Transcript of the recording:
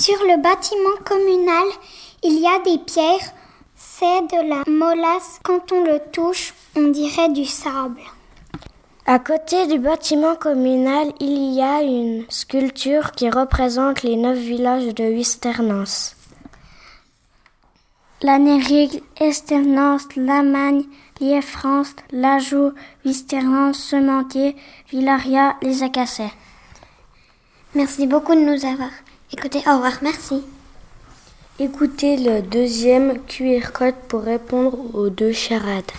Sur le bâtiment communal, il y a des pierres. C'est de la molasse. Quand on le touche, on dirait du sable. À côté du bâtiment communal, il y a une sculpture qui représente les neuf villages de Wisternance. La Nérigle, Esternance, Lamagne, Lieffrance, Lajoux, Wisternance, Sementier, Villaria, Les Acassais. Merci beaucoup de nous avoir écoutés. Au revoir, merci. Écoutez le deuxième QR code pour répondre aux deux charades.